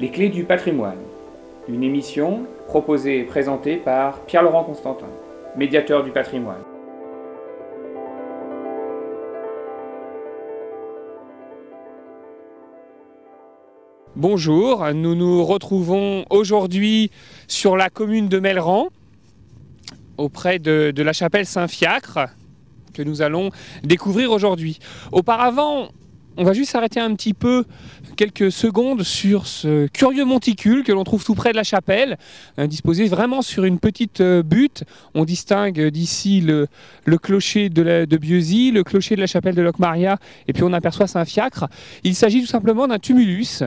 Les clés du patrimoine. Une émission proposée et présentée par Pierre-Laurent Constantin, médiateur du patrimoine. Bonjour, nous nous retrouvons aujourd'hui sur la commune de Melran, auprès de, de la chapelle Saint-Fiacre, que nous allons découvrir aujourd'hui. Auparavant, on va juste s'arrêter un petit peu quelques secondes sur ce curieux monticule que l'on trouve tout près de la chapelle, hein, disposé vraiment sur une petite euh, butte. On distingue d'ici le, clocher de Bieuzy, le clocher de la chapelle de Locmaria, et puis on aperçoit Saint-Fiacre. Il s'agit tout simplement d'un tumulus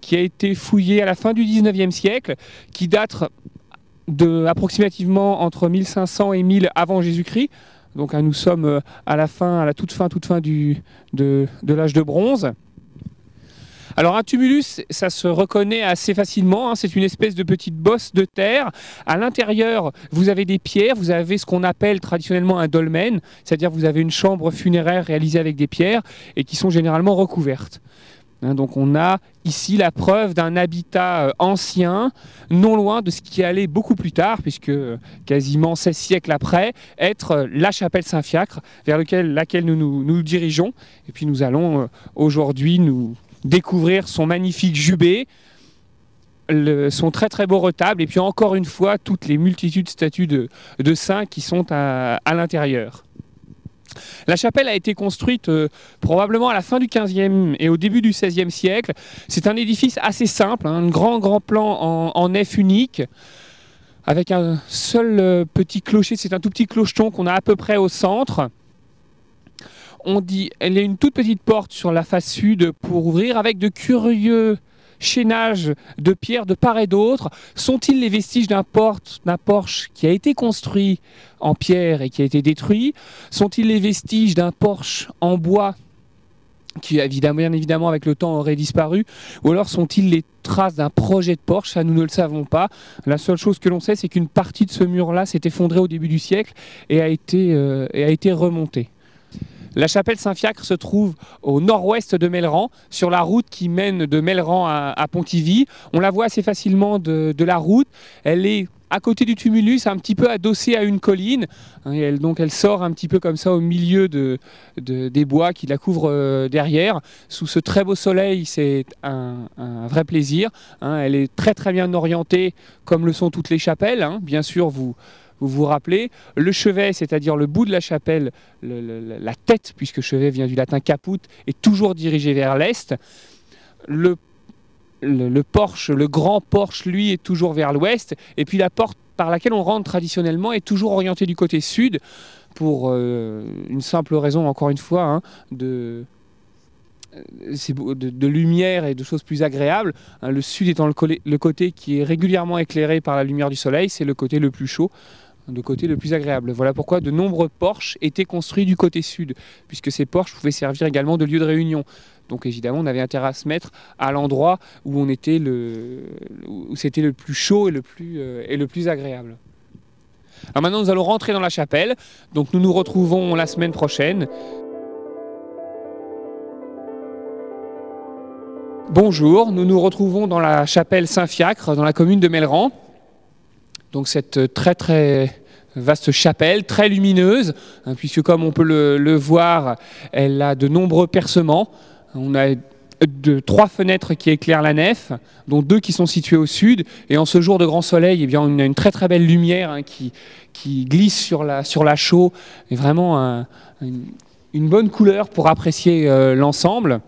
qui a été fouillé à la fin du 19e siècle, qui date de approximativement entre 1500 et 1000 avant Jésus-Christ. Donc hein, nous sommes euh, à la fin, à la toute fin, toute fin de l'âge de bronze. Alors un tumulus, ça se reconnaît assez facilement, hein. c'est une espèce de petite bosse de terre. À l'intérieur, vous avez des pierres, vous avez ce qu'on appelle traditionnellement un dolmen, c'est-à-dire vous avez une chambre funéraire réalisée avec des pierres et qui sont généralement recouvertes. Hein, donc on a ici la preuve d'un habitat euh, ancien, non loin de ce qui allait beaucoup plus tard, puisque euh, quasiment 16 siècles après, être euh, la chapelle Saint-Fiacre, vers laquelle nous nous, dirigeons. Et puis nous allons aujourd'hui nous découvrir son magnifique jubé, le, son très très beau retable, et puis encore une fois toutes les multitudes de statues de, saints qui sont à l'intérieur. La chapelle a été construite euh, probablement à la fin du 15e et au début du 16e siècle. C'est un édifice assez simple, hein, un grand grand plan en, nef unique, avec un seul euh, petit clocher, c'est un tout petit clocheton qu'on a à peu près au centre. On dit, y a une toute petite porte sur la face sud pour ouvrir, avec de curieux chaînage de pierres de part et d'autre Sont-ils les vestiges d'un porche qui a été construit en pierre et qui a été détruit? Sont-ils les vestiges d'un porche en bois qui bien évidemment avec le temps aurait disparu? Ou alors sont-ils les traces d'un projet de Porsche? Ça, nous ne le savons pas. La seule chose que l'on sait, c'est qu'une partie de ce mur-là s'est effondrée au début du siècle et a été, euh, et a été remontée. La chapelle Saint-Fiacre se trouve au nord-ouest de Melran, sur la route qui mène de Melran à, Pontivy. On la voit assez facilement de, la route. Elle est à côté du tumulus, un petit peu adossée à une colline. Et elle, donc elle sort un petit peu comme ça au milieu de, de des bois qui la couvrent euh, derrière. Sous ce très beau soleil, c'est un, un, vrai plaisir. Hein. Elle est très très bien orientée, comme le sont toutes les chapelles. Hein. Bien sûr, vous vous vous rappelez, le chevet, c'est-à-dire le bout de la chapelle, le, le, la tête, puisque chevet vient du latin caput, est toujours dirigé vers l'est. Le, porche, le grand porche, lui, est toujours vers l'ouest. Et puis la porte par laquelle on rentre traditionnellement est toujours orientée du côté sud, pour euh, une simple raison, encore une fois, hein, de, de, lumière et de choses plus agréables. Hein, le sud étant le, côté qui est régulièrement éclairé par la lumière du soleil, c'est le côté le plus chaud de côté le plus agréable. Voilà pourquoi de nombreux porches étaient construits du côté sud, puisque ces porches pouvaient servir également de lieu de réunion. Donc évidemment, on avait intérêt à se mettre à l'endroit où on était le, où c'était le plus chaud et le plus, euh, et le plus agréable. Alors maintenant, nous allons rentrer dans la chapelle. Donc nous nous retrouvons la semaine prochaine. Bonjour, nous nous retrouvons dans la chapelle Saint-Fiacre, dans la commune de Melran. Donc cette très très vaste chapelle, très lumineuse, hein, puisque comme on peut le, voir, elle a de nombreux percements. On a de, trois fenêtres qui éclairent la nef, dont deux qui sont situées au sud. Et en ce jour de grand soleil, eh bien, on a une très très belle lumière hein, qui, glisse sur la, chaux, et vraiment un, une, une, bonne couleur pour apprécier euh, l'ensemble.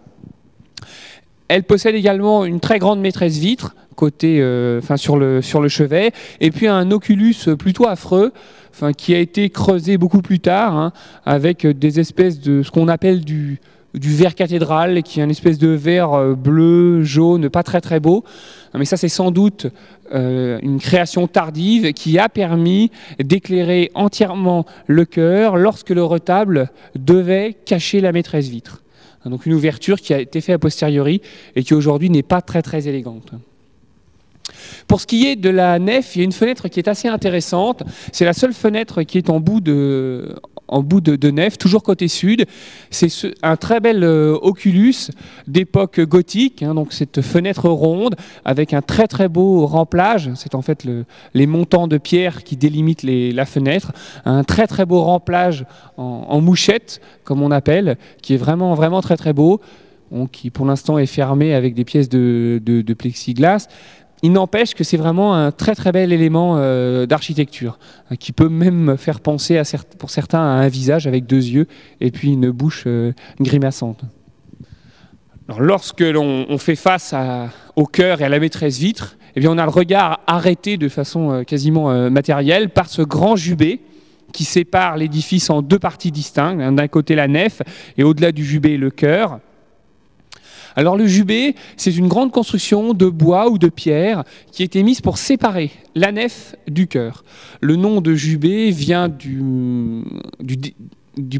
Elle possède également une très grande maîtresse vitre, côté, euh, enfin sur le sur le chevet, et puis un oculus plutôt affreux, enfin qui a été creusé beaucoup plus tard, hein, avec des espèces de ce qu'on appelle du du verre cathédrale, qui est une espèce de verre euh, bleu, jaune, pas très très beau. Mais ça, c'est sans doute euh, une création tardive qui a permis d'éclairer entièrement le cœur lorsque le retable devait cacher la maîtresse vitre. Donc une ouverture qui a été faite a posteriori et qui aujourd'hui n'est pas très très élégante. Pour ce qui est de la nef, il y a une fenêtre qui est assez intéressante. C'est la seule fenêtre qui est en bout de, en bout de, nef, toujours côté sud. C'est un très bel euh, oculus d'époque gothique, hein, donc cette fenêtre ronde avec un très très beau remplage. C'est en fait les montants de pierre qui délimitent la fenêtre. Un très très beau remplage en, mouchette, comme on appelle, qui est vraiment vraiment très très beau. qui pour l'instant est fermé avec des pièces de, de plexiglas, il n'empêche que c'est vraiment un très très bel élément euh, d'architecture, hein, qui peut même faire penser pour certains à un visage avec deux yeux et puis une bouche euh, grimaçante. Lorsque l'on fait face au cœur et à la maîtresse vitre, eh bien, on a le regard arrêté de façon euh, quasiment matérielle par ce grand jubé qui sépare l'édifice en deux parties distinctes, hein, d'un côté la nef et au-delà du jubé le cœur. Alors le jubé, c'est une grande construction de bois ou de pierre qui a mise pour séparer la nef du chœur. Le nom de jubé vient du,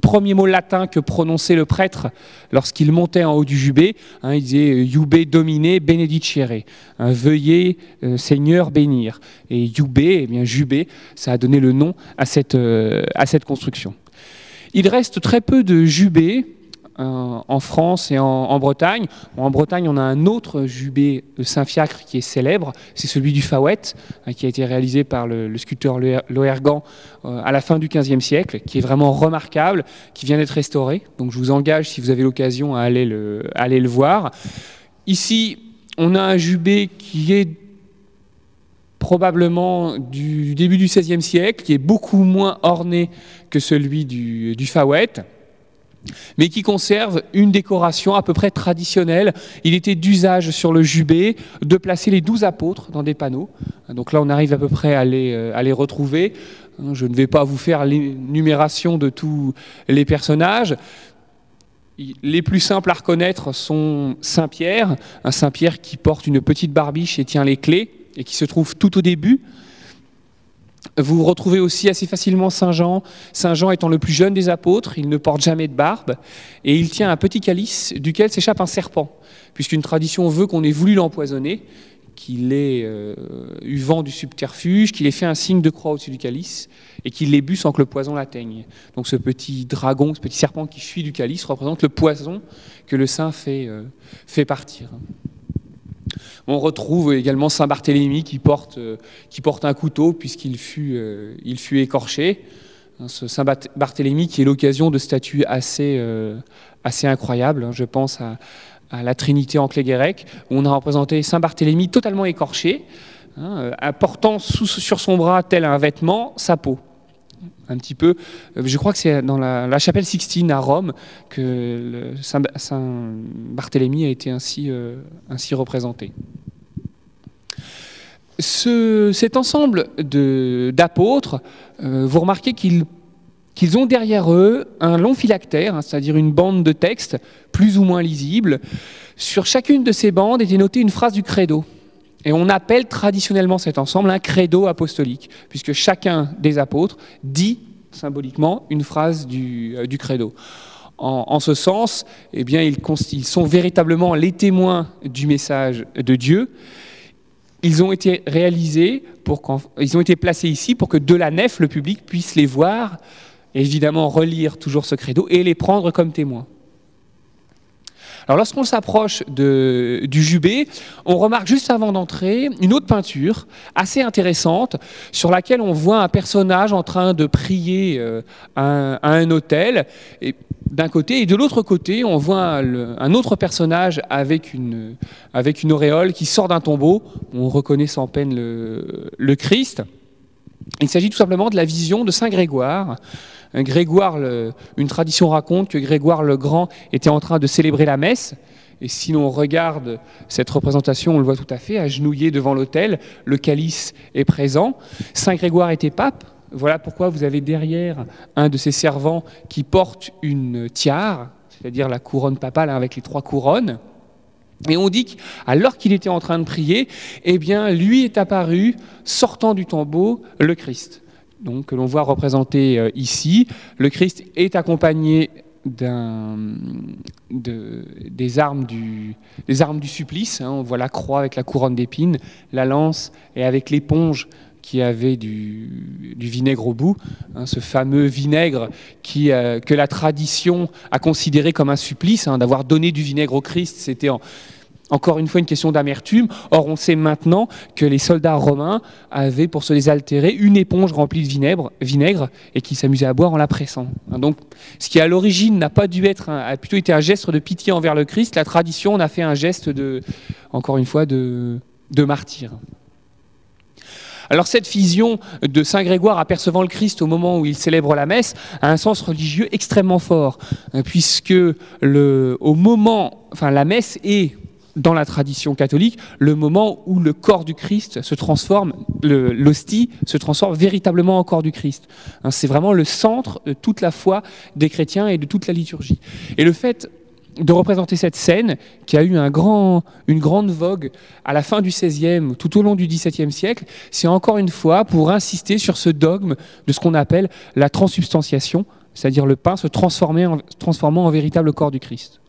premier mot latin que prononçait le prêtre lorsqu'il montait en haut du jubé. Hein, il disait Jubé domine benedicere, veuillez euh, Seigneur bénir. Et jubé, eh bien jubé, ça a donné le nom à cette, euh, à cette construction. Il reste très peu de jubés euh, en France et en, Bretagne. en Bretagne, on a un autre jubé de Saint-Fiacre qui est célèbre, c'est celui du Fawet, hein, qui a été réalisé par le, sculpteur Loergan euh, à la fin du XVe siècle, qui est vraiment remarquable, qui vient d'être restauré. Donc je vous engage, si vous avez l'occasion, à aller le, voir. Ici, on a un jubé qui est probablement du début du XVIe siècle, qui est beaucoup moins orné que celui du, du mais qui conserve une décoration à peu près traditionnelle. Il était d'usage sur le jubé de placer les douze apôtres dans des panneaux. Donc là, on arrive à peu près à les, euh, retrouver. Je ne vais pas vous faire l'énumération de tous les personnages. Les plus simples à reconnaître sont Saint-Pierre, un Saint-Pierre qui porte une petite barbiche et tient les clés, et qui se trouve tout au début vous retrouvez aussi assez facilement Saint Jean. Saint Jean étant le plus jeune des apôtres, il ne porte jamais de barbe et il tient un petit calice duquel s'échappe un serpent, puisqu'une tradition veut qu'on ait voulu l'empoisonner, qu'il ait euh, eu vent du subterfuge, qu'il ait fait un signe de croix au-dessus du calice et qu'il l'ait bu sans que le poison l'atteigne. Donc ce petit dragon, ce petit serpent qui fuit du calice représente le poison que le saint fait, euh, fait partir. On retrouve également Saint Barthélemy qui porte, euh, qui porte un couteau puisqu'il fut, euh, écorché. Hein, ce Saint Barthélemy qui est l'occasion de statues assez, euh, incroyables. Hein. Je pense à, la Trinité en Clé-Guérec, où on a représenté Saint Barthélemy totalement écorché, hein, portant sur son bras, tel un vêtement, sa peau un petit peu. Euh, je crois que c'est dans la, chapelle Sixtine à Rome que Saint, Barthélemy a été ainsi, euh, représenté. cet ensemble d'apôtres, euh, vous remarquez qu'ils ont derrière eux un long phylactère, hein, c'est-à-dire une bande de texte plus ou moins lisible. Sur chacune de ces bandes était notée une phrase du credo. Et on appelle traditionnellement cet ensemble un credo apostolique, puisque chacun des apôtres dit symboliquement une phrase du, euh, credo. En, ce sens, eh ils, sont véritablement les témoins du message de Dieu. Ils ont été réalisés, pour ils ont été placés ici pour que de la nef, le public puisse les voir, évidemment relire toujours ce credo et les prendre comme témoins. Alors lorsqu'on s'approche du jubé, on remarque juste avant d'entrer une autre peinture assez intéressante sur laquelle on voit un personnage en train de prier euh, à, un, hôtel. Et d'un côté, et de l'autre côté, on voit un, autre personnage avec une, auréole qui sort d'un tombeau. On reconnaît sans peine le Christ. Il s'agit tout simplement de la vision de Saint Grégoire, Grégoire, une tradition raconte que Grégoire le Grand était en train de célébrer la messe. Et si l'on regarde cette représentation, on le voit tout à fait, agenouillé devant l'autel, le calice est présent. Saint Grégoire était pape. Voilà pourquoi vous avez derrière un de ses servants qui porte une tiare, c'est-à-dire la couronne papale avec les trois couronnes. Et on dit qu'alors qu'il était en train de prier, eh bien, lui est apparu, sortant du tombeau, le Christ donc, que l'on voit représenté euh, ici. Le Christ est accompagné des, armes du, supplice. Hein. On voit la croix avec la couronne d'épines, la lance et avec l'éponge qui avait du, vinaigre au bout, hein, ce fameux vinaigre euh, que la tradition a considéré comme un supplice, hein, d'avoir donné du vinaigre au Christ, c'était encore une fois une question d'amertume. Or, on sait maintenant que les soldats romains avaient, pour se désaltérer, une éponge remplie de vinaigre, et qui s'amusaient à boire en la pressant. Hein, donc, ce qui à l'origine n'a pas dû être, a plutôt été un geste de pitié envers le Christ, la tradition en a fait un geste de, encore une fois, de, de martyr. Alors cette vision de Saint Grégoire apercevant le Christ au moment où il célèbre la messe a un sens religieux extrêmement fort, hein, puisque le, au moment, enfin la messe est dans la tradition catholique, le moment où le corps du Christ se transforme, l'hostie se transforme véritablement en corps du Christ. Hein, c'est vraiment le centre de toute la foi des chrétiens et de toute la liturgie. Et le fait de représenter cette scène qui a eu un grand, une grande vogue à la fin du XVIe, tout au long du XVIIe siècle, c'est encore une fois pour insister sur ce dogme de ce qu'on appelle la transubstantiation, c'est-à-dire le pain se transformer transformant en véritable corps du Christ.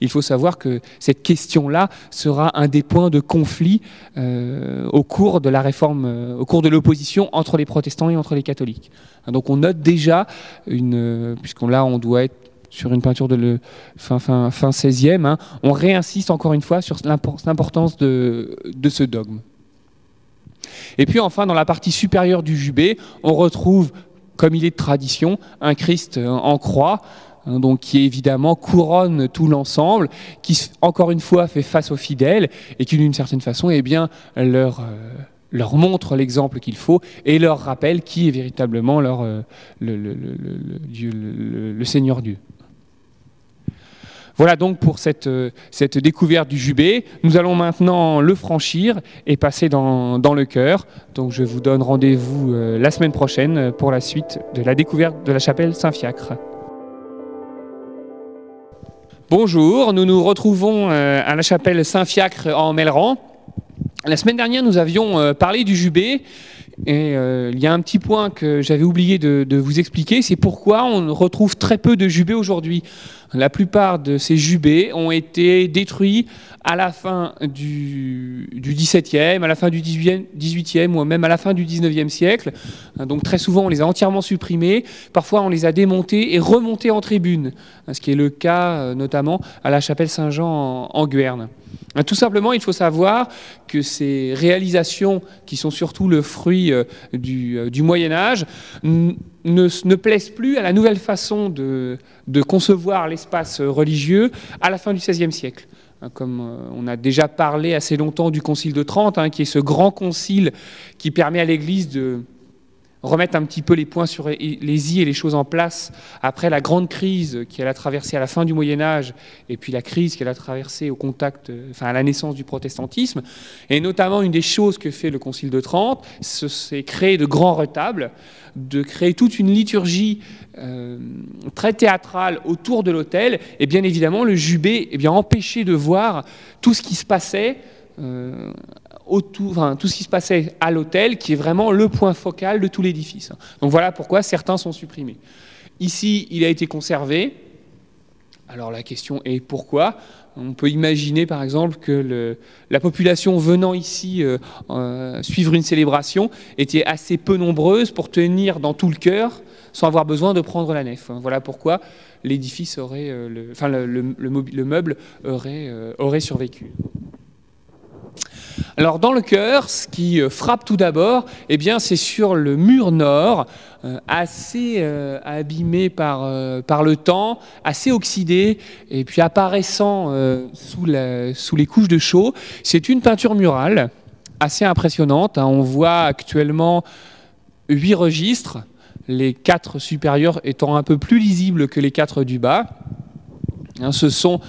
Il faut savoir que cette question-là sera un des points de conflit euh, au cours de la réforme, euh, au cours de l'opposition entre les protestants et entre les catholiques. Donc on note déjà une, puisqu'on là on doit être sur une peinture de le fin, fin, fin 16e, hein, on réinsiste encore une fois sur l'importance de ce dogme. Et puis enfin, dans la partie supérieure du jubé, on retrouve, comme il est de tradition, un Christ en croix, hein, donc qui évidemment couronne tout l'ensemble, qui encore une fois fait face aux fidèles et qui d'une certaine façon eh bien, leur, euh, montre l'exemple qu'il faut et leur rappelle qui est véritablement le, Seigneur Dieu. Voilà donc pour cette, euh, cette découverte du jubé. Nous allons maintenant le franchir et passer dans, dans le cœur. Donc je vous donne rendez-vous euh, la semaine prochaine pour la suite de la découverte de la chapelle Saint-Fiacre. Bonjour, nous nous retrouvons euh, à la chapelle Saint-Fiacre en Melran. La semaine dernière, nous avions parlé du jubé et il y a un petit point que j'avais oublié de, de, vous expliquer, c'est pourquoi on retrouve très peu de jubé aujourd'hui. La plupart de ces jubés ont été détruits à la fin du, XVIIe, à la fin du XVIIIe ou même à la fin du XIXe siècle. Donc très souvent, on les a entièrement supprimés. Parfois, on les a démontés et remontés en tribune, ce qui est le cas euh, notamment à la chapelle Saint-Jean en, Guerne. Tout simplement, il faut savoir que ces réalisations, qui sont surtout le fruit euh, du, euh, du Moyen Âge, ne, plaisent plus à la nouvelle façon de, concevoir l'espace religieux à la fin du XVIe siècle. Hein, comme euh, on a déjà parlé assez longtemps du Concile de Trente, hein, qui est ce grand concile qui permet à l'Église de, remettre un petit peu les points sur les i et les choses en place après la grande crise qu'elle a traversée à la fin du Moyen Âge et puis la crise qu'elle a traversée au contact, enfin à la naissance du protestantisme. Et notamment une des choses que fait le Concile de Trente, c'est créer de grands retables, de créer toute une liturgie euh, très théâtrale autour de l'autel, et bien évidemment le jubé eh bien, empêchait de voir tout ce qui se passait euh, tout ce qui se passait à l'hôtel, qui est vraiment le point focal de tout l'édifice. Donc voilà pourquoi certains sont supprimés. Ici, il a été conservé. Alors la question est pourquoi? On peut imaginer par exemple que la population venant ici euh, euh, suivre une célébration était assez peu nombreuse pour tenir dans tout le cœur sans avoir besoin de prendre la nef. Voilà pourquoi l'édifice aurait, euh, enfin le, meuble aurait, aurait survécu. Alors dans le cœur, ce qui euh, frappe tout d'abord, eh bien, c'est sur le mur nord, euh, assez euh, abîmé par, le temps, assez oxydé, et puis apparaissant sous, sous, les couches de chaux. C'est une peinture murale assez impressionnante. Hein. On voit actuellement huit registres, les quatre supérieurs étant un peu plus lisibles que les quatre du bas. Hein, ce sont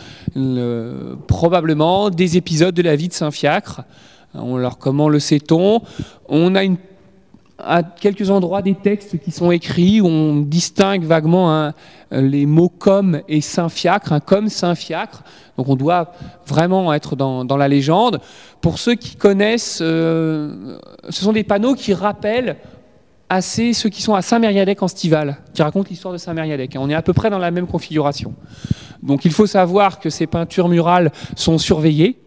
probablement des épisodes de la vie de Saint-Fiacre. Alors comment le sait-on? On a à quelques endroits des textes qui sont écrits où on distingue vaguement hein, les mots comme et Saint-Fiacre, hein, comme Saint-Fiacre. Donc on doit vraiment être dans, la légende. Pour ceux qui connaissent, euh, ce sont des panneaux qui rappellent assez ceux qui sont à Saint-Mériadec en Stival, qui racontent l'histoire de Saint-Mériadec. On est à peu près dans la même configuration. Donc il faut savoir que ces peintures murales sont surveillées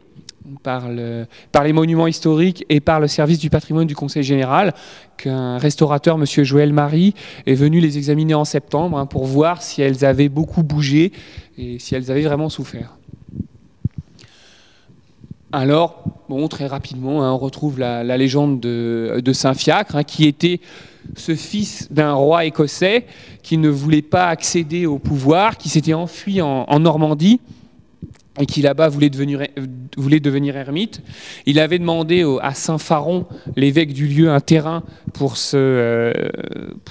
par, les monuments historiques et par le service du patrimoine du Conseil général qu'un restaurateur, M. Joël Marie, est venu les examiner en septembre hein, pour voir si elles avaient beaucoup bougé et si elles avaient vraiment souffert. Alors, très rapidement, hein, on retrouve la, légende de, Saint-Fiacre, hein, qui était ce fils d'un roi écossais qui ne voulait pas accéder au pouvoir, qui s'était enfui en, Normandie et qui là-bas voulait devenir, ermite. Il avait demandé à Saint Pharon, l'évêque du lieu, un terrain pour, euh,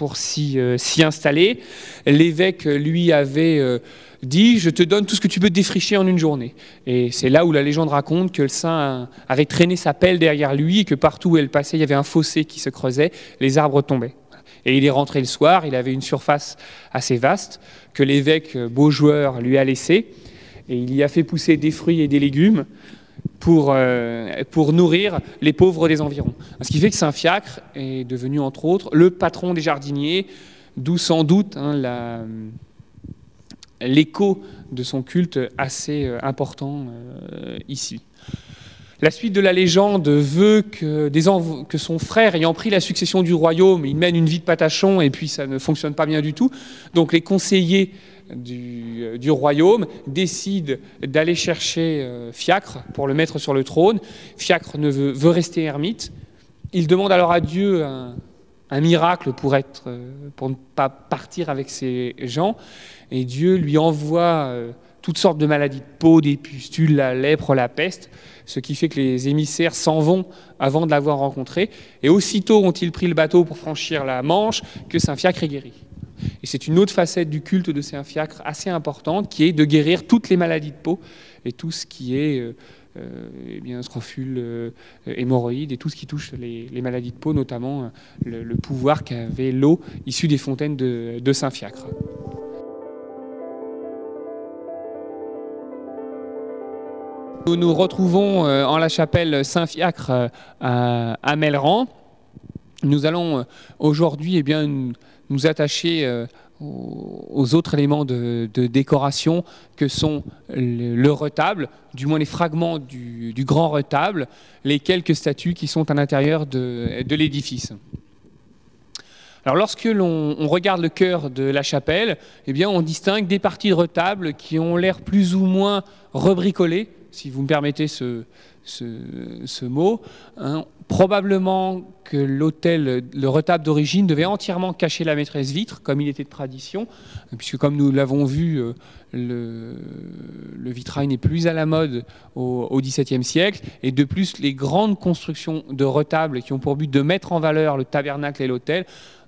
euh, s'y installer. L'évêque, lui, avait euh, dit Je te donne tout ce que tu peux défricher en une journée. Et c'est là où la légende raconte que le saint avait traîné sa pelle derrière lui et que partout où elle passait, il y avait un fossé qui se creusait, les arbres tombaient. Et il est rentré le soir, il avait une surface assez vaste que l'évêque, beau joueur, lui a laissé. Et il y a fait pousser des fruits et des légumes pour, euh, nourrir les pauvres des environs. Ce qui fait que Saint-Fiacre est devenu, entre autres, le patron des jardiniers, d'où sans doute hein, la l'écho de son culte assez euh, important euh, ici. La suite de la légende veut que, son frère, ayant pris la succession du royaume, il mène une vie de patachon et puis ça ne fonctionne pas bien du tout. Donc les conseillers du, euh, royaume décident d'aller chercher Fiacre pour le mettre sur le trône. Fiacre ne veut, veut rester ermite. Il demande alors à Dieu un, un miracle pour, être, pour ne pas partir avec ces gens. Et Dieu lui envoie euh, toutes sortes de maladies de peau, des pustules, la lèpre, la peste, ce qui fait que les émissaires s'en vont avant de l'avoir rencontré. Et aussitôt ont-ils pris le bateau pour franchir la Manche que Saint-Fiacre est guéri. Et c'est une autre facette du culte de Saint-Fiacre assez importante qui est de guérir toutes les maladies de peau et tout ce qui est euh, euh, eh bien, euh, hémorroïdes et tout ce qui touche les, maladies de peau, notamment le, pouvoir qu'avait l'eau issue des fontaines de Saint-Fiacre. Nous nous retrouvons euh, en la chapelle Saint-Fiacre euh, à Melran. Nous allons euh, aujourd'hui eh nous attacher aux autres éléments de, décoration que sont le, retable, du moins les fragments du, grand retable, les quelques statues qui sont à l'intérieur de, l'édifice. Alors lorsque l'on regarde le cœur de la chapelle, eh bien on distingue des parties de retable qui ont l'air plus ou moins rebricolées, si vous me permettez ce, ce, mot, hein, probablement que l'hôtel, le retable d'origine, devait entièrement cacher la maîtresse vitre, comme il était de tradition, puisque comme nous l'avons vu, euh, le, vitrail n'est plus à la mode au XVIIe siècle, et de plus, les grandes constructions de retables qui ont pour but de mettre en valeur le tabernacle et l'hôtel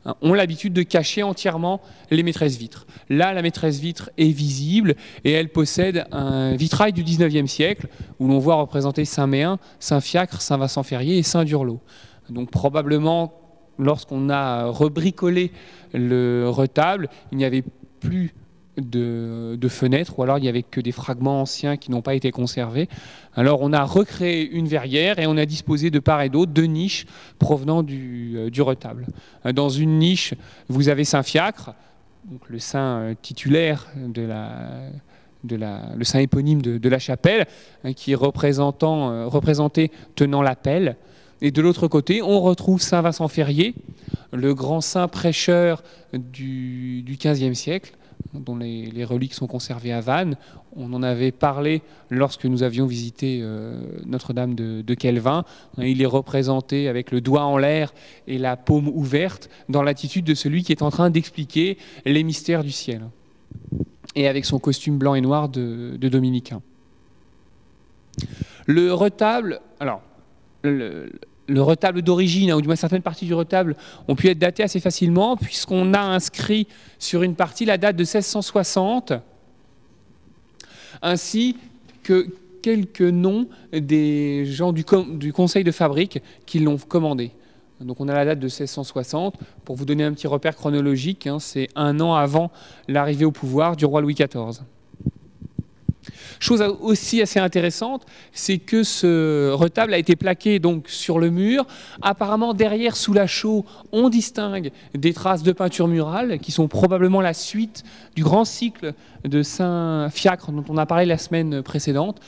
Hein, ont l'habitude de cacher entièrement les maîtresses vitres. Là, la maîtresse vitre est visible et elle possède un vitrail du 19e siècle où l'on voit représenter Saint-Méen, Saint-Fiacre, Saint-Vincent-Ferrier et Saint-Durlot. Donc probablement, lorsqu'on a rebricolé le retable, il n'y avait plus de, fenêtres, ou alors il n'y avait que des fragments anciens qui n'ont pas été conservés. Alors on a recréé une verrière et on a disposé de part et d'autre deux niches provenant du, euh, retable. Euh, dans une niche, vous avez Saint-Fiacre, donc le saint euh, titulaire de la, de le saint éponyme de, la chapelle, hein, qui est représentant, représenté tenant la pelle. Et de l'autre côté, on retrouve Saint Vincent Ferrier, le grand saint prêcheur du, du XVe siècle, dont les, reliques sont conservées à Vannes. On en avait parlé lorsque nous avions visité euh, Notre-Dame de, de, Kelvin. Il est représenté avec le doigt en l'air et la paume ouverte dans l'attitude de celui qui est en train d'expliquer les mystères du ciel. Et avec son costume blanc et noir de, dominicain. Le retable, alors, le, le retable d'origine, hein, ou du moins certaines parties du retable, ont pu être datées assez facilement, puisqu'on a inscrit sur une partie la date de 1660, ainsi que quelques noms des gens du, conseil de fabrique qui l'ont commandé. Donc on a la date de 1660. Pour vous donner un petit repère chronologique, hein, c'est un an avant l'arrivée au pouvoir du roi Louis XIV. Chose aussi assez intéressante, c'est que ce retable a été plaqué donc sur le mur. Apparemment, derrière, sous la chaux, on distingue des traces de peinture murale qui sont probablement la suite du grand cycle de Saint-Fiacre dont on a parlé la semaine précédente.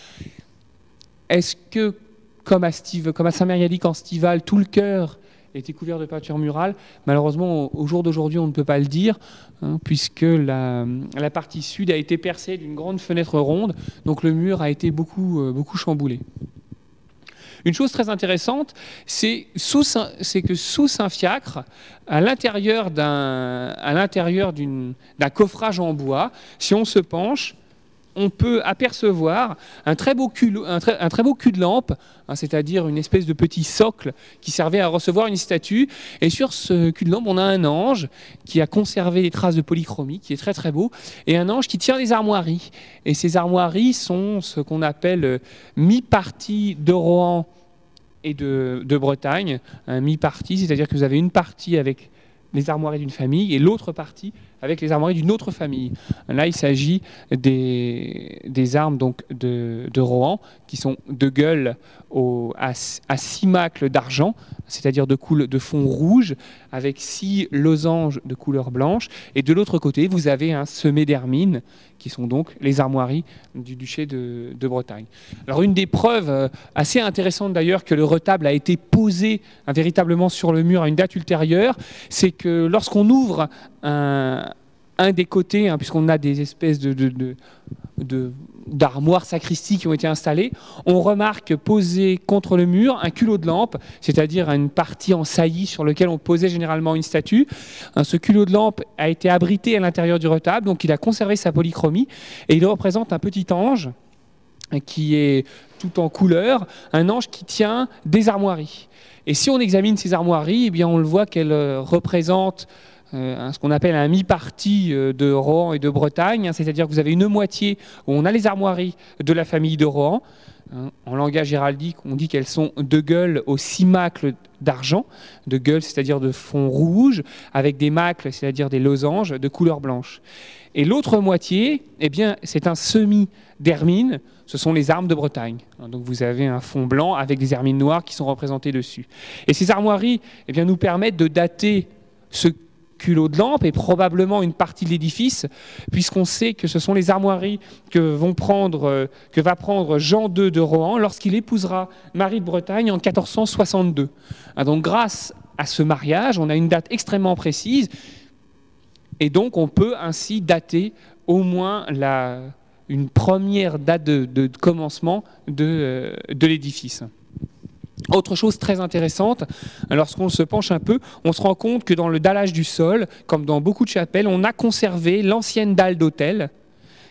est-ce que, comme à, comme à Saint-Mériadic en Stival, tout le cœur était couvert de peinture murale Malheureusement, au jour d'aujourd'hui, on ne peut pas le dire, hein, puisque la, partie sud a été percée d'une grande fenêtre ronde, donc le mur a été beaucoup, euh, beaucoup chamboulé. Une chose très intéressante, c'est que sous Saint-Fiacre, à l'intérieur d'un coffrage en bois, si on se penche, on peut apercevoir un très beau cul, de lampe, hein, c'est-à-dire une espèce de petit socle qui servait à recevoir une statue. Et sur ce cul de lampe, on a un ange qui a conservé les traces de polychromie, qui est très très beau, et un ange qui tient des armoiries. Et ces armoiries sont ce qu'on appelle euh, mi-partie de Rohan et de, Bretagne, un mi-partie, c'est-à-dire que vous avez une partie avec les armoiries d'une famille et l'autre partie avec les armoiries d'une autre famille. Là, il s'agit des, armes donc de, Rohan qui sont de gueule au, à, six macles d'argent, c'est-à-dire de, de fond rouge, avec six losanges de couleur blanche. Et de l'autre côté, vous avez un semé d'hermine, qui sont donc les armoiries du duché de, Bretagne. Alors une des preuves euh, assez intéressantes d'ailleurs que le retable a été posé hein, véritablement sur le mur à une date ultérieure, c'est que lorsqu'on ouvre un, un des côtés, hein, puisqu'on a des espèces de, d'armoires sacristies qui ont été installées, on remarque posé contre le mur un culot de lampe, c'est-à-dire une partie en saillie sur laquelle on posait généralement une statue. Ce culot de lampe a été abrité à l'intérieur du retable, donc il a conservé sa polychromie, et il représente un petit ange qui est tout en couleur, un ange qui tient des armoiries. Et si on examine ces armoiries, eh bien on le voit qu'elles euh, représentent euh, ce qu'on appelle un mi-parti euh, de Rohan et de Bretagne, hein, c'est-à-dire que vous avez une moitié où on a les armoiries de la famille de Rohan. Hein. en langage héraldique, on dit qu'elles sont de gueule aux six macles d'argent, de gueule, c'est-à-dire de fond rouge, avec des macles, c'est-à-dire des losanges de couleur blanche. Et l'autre moitié, eh bien, c'est un semi d'hermine, ce sont les armes de Bretagne. Hein. Donc vous avez un fond blanc avec des hermines noires qui sont représentées dessus. Et ces armoiries eh bien, nous permettent de dater ce culot de lampe et probablement une partie de l'édifice, puisqu'on sait que ce sont les armoiries que, vont prendre, euh, que va prendre Jean II de Rohan lorsqu'il épousera Marie de Bretagne en 1462. Ah, donc grâce à ce mariage, on a une date extrêmement précise, et donc on peut ainsi dater au moins une première date de, commencement de, euh, de l'édifice. Autre chose très intéressante, lorsqu'on se penche un peu, on se rend compte que dans le dallage du sol, comme dans beaucoup de chapelles, on a conservé l'ancienne dalle d'autel,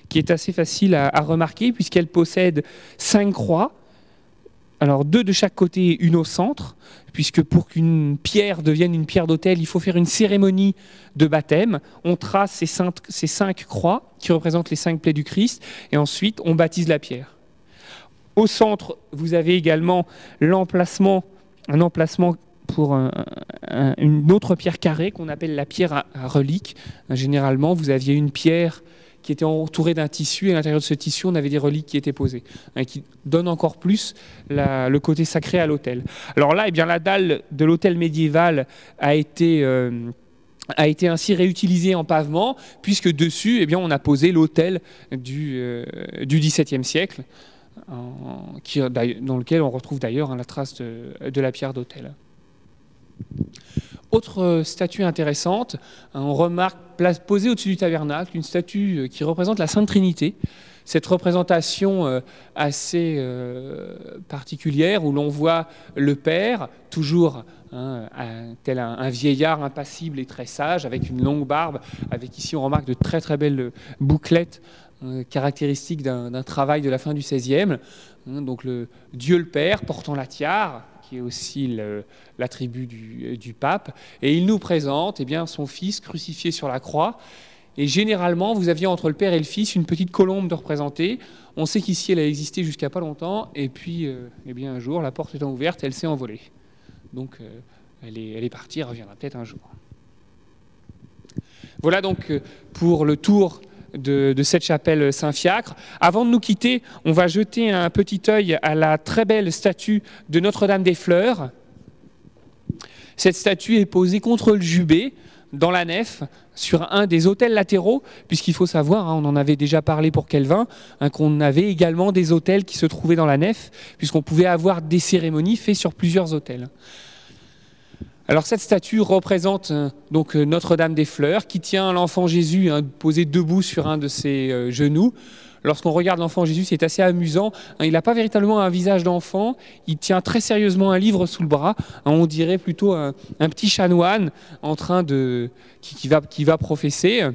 qui est assez facile à, remarquer puisqu'elle possède cinq croix, alors deux de chaque côté une au centre, puisque pour qu'une pierre devienne une pierre d'autel, il faut faire une cérémonie de baptême. On trace ces cinq, ces cinq croix qui représentent les cinq plaies du Christ, et ensuite on baptise la pierre. Au centre, vous avez également un emplacement pour une autre pierre carrée qu'on appelle la pierre à, relique. Généralement, vous aviez une pierre qui était entourée d'un tissu, et à l'intérieur de ce tissu, on avait des reliques qui étaient posées, hein, qui donnent encore plus le côté sacré à l'autel. Alors là, eh bien, la dalle de l'autel médiéval a été... Euh, ainsi réutilisée en pavement, puisque dessus, eh bien, on a posé l'autel du, euh, du XVIIe siècle, qui, dans lequel on retrouve d'ailleurs hein, la trace de, la pierre d'autel. Autre statue intéressante, hein, on remarque posée au-dessus du tabernacle une statue euh, qui représente la Sainte Trinité. Cette représentation euh, assez euh, particulière où l'on voit le Père, toujours hein, tel un, vieillard impassible et très sage, avec une longue barbe, avec ici on remarque de très très belles bouclettes euh, caractéristique d'un travail de la fin du XVIe. Hein, donc Dieu le Père portant la tiare, qui est aussi l'attribut du, pape, et il nous présente eh bien, son fils crucifié sur la croix. Et généralement, vous aviez entre le père et le fils une petite colombe de représenter. On sait qu'ici, elle a existé jusqu'à pas longtemps, et puis euh, eh bien, un jour, la porte étant ouverte, elle s'est envolée. Donc, euh, elle, est, elle est partie, elle reviendra peut-être un jour. Voilà donc pour le tour de, cette chapelle Saint-Fiacre. Avant de nous quitter, on va jeter un petit œil à la très belle statue de Notre-Dame des Fleurs. Cette statue est posée contre le jubé. dans la nef, sur un des autels latéraux, puisqu'il faut savoir, hein, on en avait déjà parlé pour Kelvin, hein, qu'on avait également des autels qui se trouvaient dans la nef, puisqu'on pouvait avoir des cérémonies faites sur plusieurs autels. Alors cette statue représente euh, donc euh, Notre-Dame des Fleurs qui tient l'enfant Jésus hein, posé debout sur un de ses euh, genoux. Lorsqu'on regarde l'enfant Jésus, c'est assez amusant. Hein. il n'a pas véritablement un visage d'enfant. Il tient très sérieusement un livre sous le bras. Hein. on dirait plutôt un, petit chanoine en train de qui, va, qui va professer.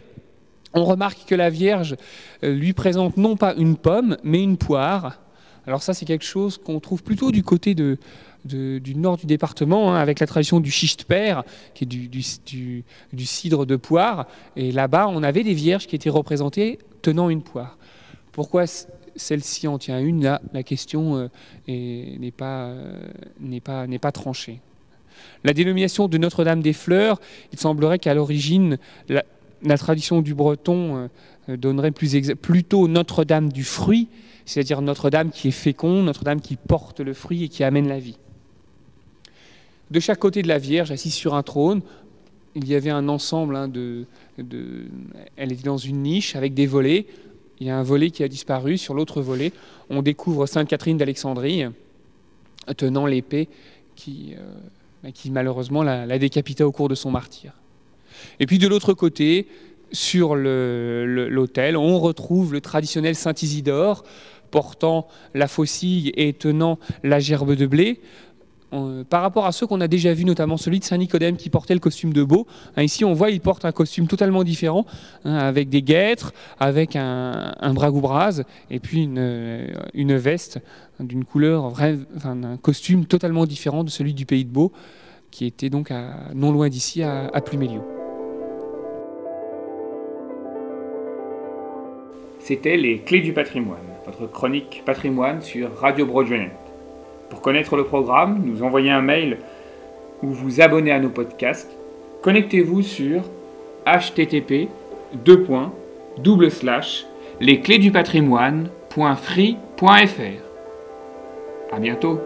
On remarque que la Vierge lui présente non pas une pomme, mais une poire. Alors ça, c'est quelque chose qu'on trouve plutôt du côté de, du nord du département, hein, avec la tradition du chichte-père, qui est du, cidre de poire. Et là-bas, on avait des vierges qui étaient représentées tenant une poire. Pourquoi celle-ci en tient une? Là, la question euh, n'est pas, euh, pas, pas tranchée. La dénomination de Notre-Dame des Fleurs, il semblerait qu'à l'origine, la, tradition du breton euh, donnerait plutôt Notre-Dame du fruit, c'est-à-dire Notre-Dame qui est féconde, Notre-Dame qui porte le fruit et qui amène la vie. De chaque côté de la Vierge, assise sur un trône, il y avait un ensemble hein, de, Elle était dans une niche avec des volets. Il y a un volet qui a disparu. Sur l'autre volet, on découvre Sainte Catherine d'Alexandrie tenant l'épée qui, euh, malheureusement la, la décapita au cours de son martyr. Et puis de l'autre côté, sur l'autel, on retrouve le traditionnel Saint Isidore portant la faucille et tenant la gerbe de blé par rapport à ceux qu'on a déjà vus, notamment celui de Saint-Nicodème qui portait le costume de beau. Hein, ici, on voit, il porte un costume totalement différent, hein, avec des guêtres, avec un, bragoubras, et puis une, euh, veste d'une couleur, vrai, un costume totalement différent de celui du pays de Beau, qui était donc non loin d'ici, à, à. C'était les Clés du patrimoine, votre chronique patrimoine sur Radio Broadway. Pour connaître le programme, nous envoyer un mail ou vous abonner à nos podcasts, connectez-vous sur http lesclésdupatrimoine.free.fr. À bientôt.